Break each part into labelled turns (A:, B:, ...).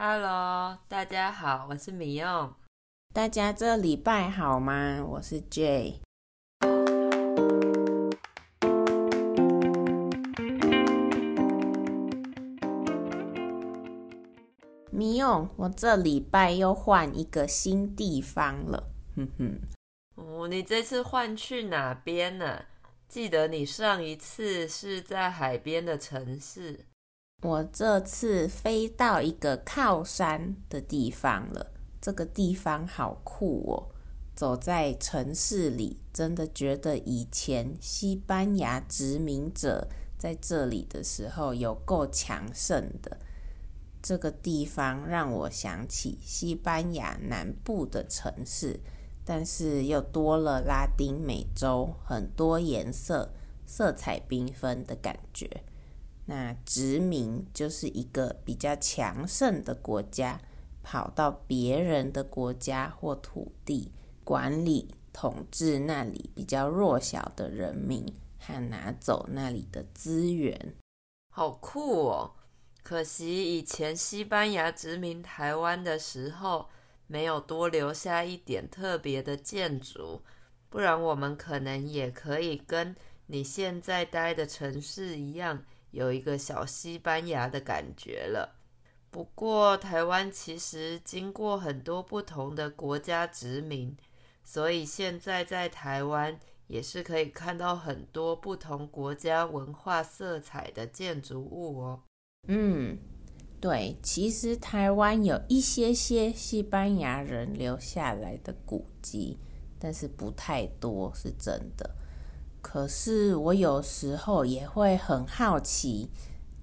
A: Hello，大家好，我是米用。
B: 大家这礼拜好吗？我是 Jay。米用，我这礼拜又换一个新地方了。哼哼。
A: 哦，你这次换去哪边呢？记得你上一次是在海边的城市。
B: 我这次飞到一个靠山的地方了，这个地方好酷哦！走在城市里，真的觉得以前西班牙殖民者在这里的时候有够强盛的。这个地方让我想起西班牙南部的城市，但是又多了拉丁美洲很多颜色、色彩缤纷的感觉。那殖民就是一个比较强盛的国家，跑到别人的国家或土地管理统治那里比较弱小的人民，和拿走那里的资源，
A: 好酷哦！可惜以前西班牙殖民台湾的时候，没有多留下一点特别的建筑，不然我们可能也可以跟你现在待的城市一样。有一个小西班牙的感觉了。不过，台湾其实经过很多不同的国家殖民，所以现在在台湾也是可以看到很多不同国家文化色彩的建筑物哦。
B: 嗯，对，其实台湾有一些些西班牙人留下来的古迹，但是不太多，是真的。可是我有时候也会很好奇，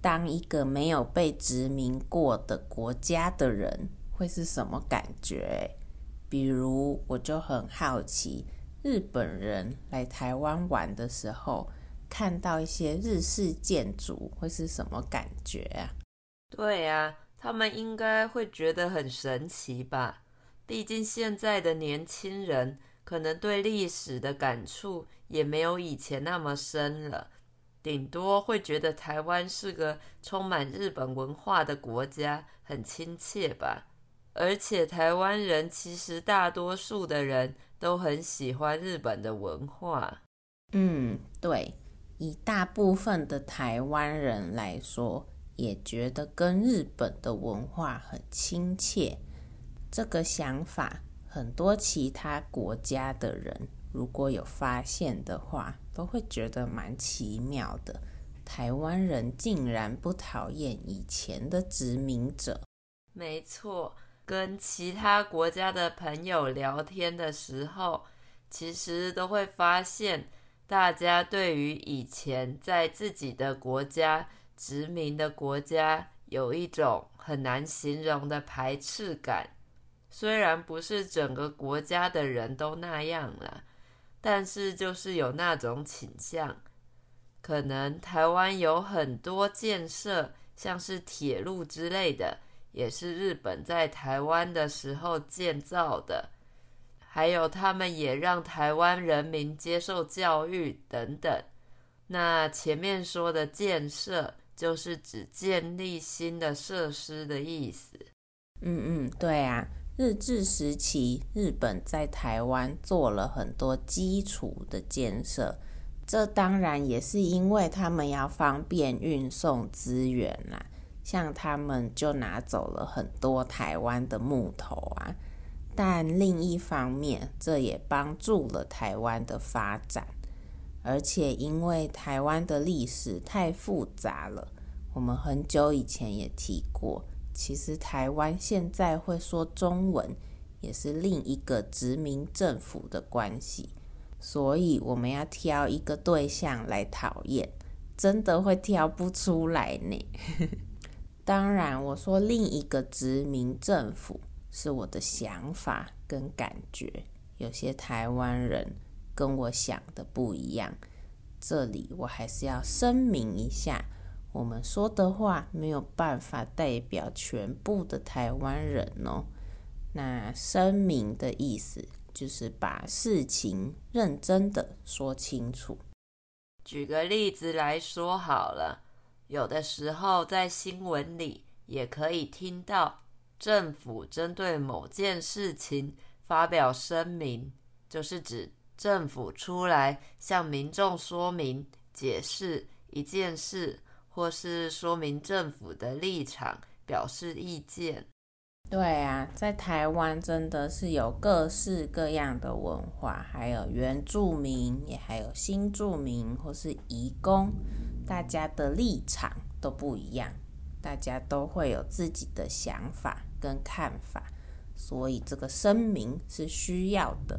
B: 当一个没有被殖民过的国家的人会是什么感觉？比如，我就很好奇，日本人来台湾玩的时候，看到一些日式建筑会是什么感觉啊？
A: 对呀，他们应该会觉得很神奇吧？毕竟现在的年轻人。可能对历史的感触也没有以前那么深了，顶多会觉得台湾是个充满日本文化的国家，很亲切吧。而且台湾人其实大多数的人都很喜欢日本的文化。
B: 嗯，对，以大部分的台湾人来说，也觉得跟日本的文化很亲切。这个想法。很多其他国家的人如果有发现的话，都会觉得蛮奇妙的。台湾人竟然不讨厌以前的殖民者。
A: 没错，跟其他国家的朋友聊天的时候，其实都会发现，大家对于以前在自己的国家殖民的国家，有一种很难形容的排斥感。虽然不是整个国家的人都那样了，但是就是有那种倾向。可能台湾有很多建设，像是铁路之类的，也是日本在台湾的时候建造的。还有他们也让台湾人民接受教育等等。那前面说的建设，就是指建立新的设施的意思。
B: 嗯嗯，对啊。日治时期，日本在台湾做了很多基础的建设，这当然也是因为他们要方便运送资源啦。像他们就拿走了很多台湾的木头啊，但另一方面，这也帮助了台湾的发展。而且因为台湾的历史太复杂了，我们很久以前也提过。其实台湾现在会说中文，也是另一个殖民政府的关系，所以我们要挑一个对象来讨厌，真的会挑不出来呢。当然，我说另一个殖民政府是我的想法跟感觉，有些台湾人跟我想的不一样，这里我还是要声明一下。我们说的话没有办法代表全部的台湾人哦。那声明的意思就是把事情认真的说清楚。
A: 举个例子来说好了，有的时候在新闻里也可以听到政府针对某件事情发表声明，就是指政府出来向民众说明、解释一件事，或是说明政府的立场，表示意见。
B: 对啊，在台湾真的是有各式各样的文化，还有原住民，也还有新住民或是移工，大家的立场都不一样，大家都会有自己的想法跟看法，所以这个声明是需要的。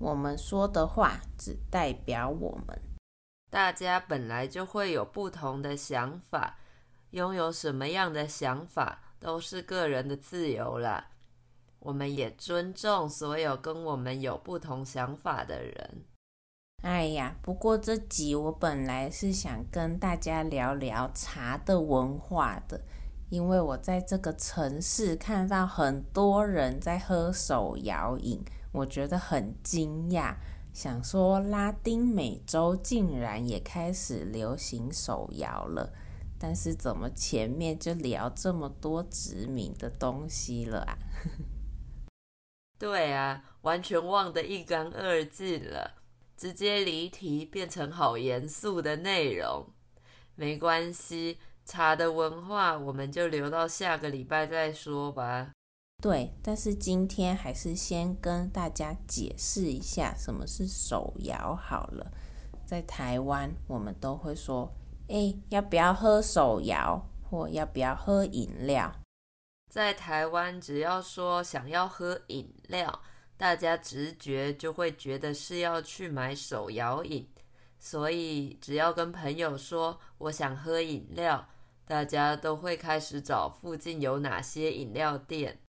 B: 我们说的话只代表我们，
A: 大家本来就会有不同的想法，拥有什么样的想法，都是个人的自由啦，我们也尊重所有跟我们有不同想法的人。
B: 哎呀，不过这集我本来是想跟大家聊聊茶的文化的，因为我在这个城市看到很多人在喝手摇饮，我觉得很惊讶，想说拉丁美洲竟然也开始流行手摇了。但是怎么前面就聊这么多殖民的东西了啊？
A: 对啊，完全忘得一干二净了，直接离题变成好严肃的内容。没关系，茶的文化我们就留到下个礼拜再说吧。
B: 对，但是今天还是先跟大家解释一下什么是手摇好了。在台湾，我们都会说。哎，要不要喝手摇？或要不要喝饮料？
A: 在台湾，只要说想要喝饮料，大家直觉就会觉得是要去买手摇饮。所以，只要跟朋友说我想喝饮料，大家都会开始找附近有哪些饮料店。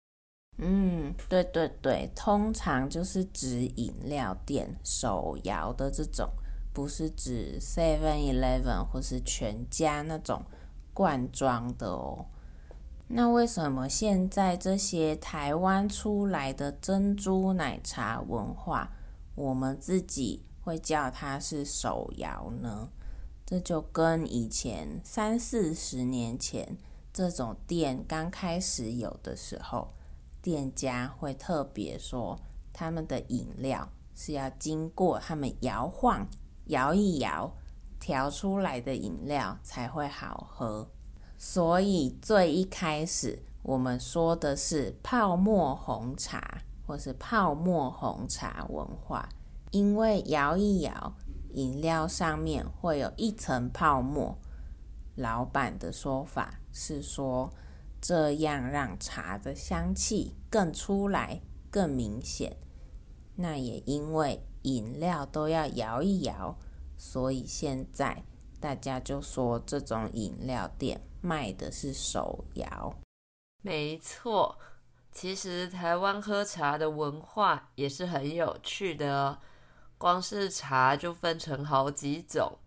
B: 嗯，对对对，通常就是指饮料店，手摇的这种。不是指 Seven Eleven 或是全家那种罐装的哦。那为什么现在这些台湾出来的珍珠奶茶文化，我们自己会叫它是手摇呢？这就跟以前三四十年前这种店刚开始有的时候，店家会特别说他们的饮料是要经过他们摇晃。摇一摇，调出来的饮料才会好喝。所以最一开始我们说的是泡沫红茶，或是泡沫红茶文化，因为摇一摇，饮料上面会有一层泡沫。老板的说法是说，这样让茶的香气更出来，更明显。那也因为。饮料都要摇一摇，所以现在大家就说这种饮料店卖的是手摇。
A: 没错，其实台湾喝茶的文化也是很有趣的哦。光是茶就分成好几种，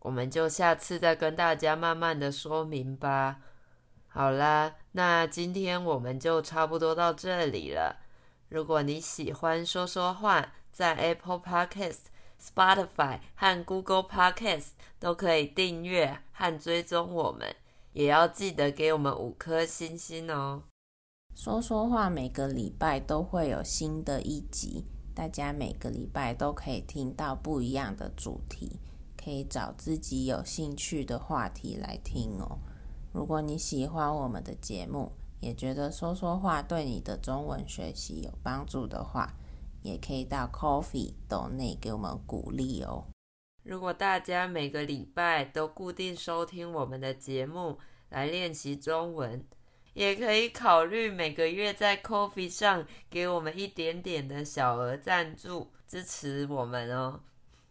A: 我们就下次再跟大家慢慢的说明吧。好啦，那今天我们就差不多到这里了。如果你喜欢说说话，在 Apple Podcast、Spotify 和 Google Podcast 都可以订阅和追踪我们，也要记得给我们五颗星星哦。
B: 说说话每个礼拜都会有新的一集，大家每个礼拜都可以听到不一样的主题，可以找自己有兴趣的话题来听哦。如果你喜欢我们的节目，也觉得说说话对你的中文学习有帮助的话，也可以到 Ko-fi 斗内给我们鼓励哦。
A: 如果大家每个礼拜都固定收听我们的节目来练习中文，也可以考虑每个月在 Coffee 上给我们一点点的小额赞助，支持我们哦。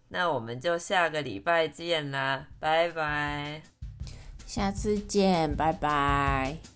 A: 那我们就下个礼拜见啦，拜拜。
B: 下次见，拜拜。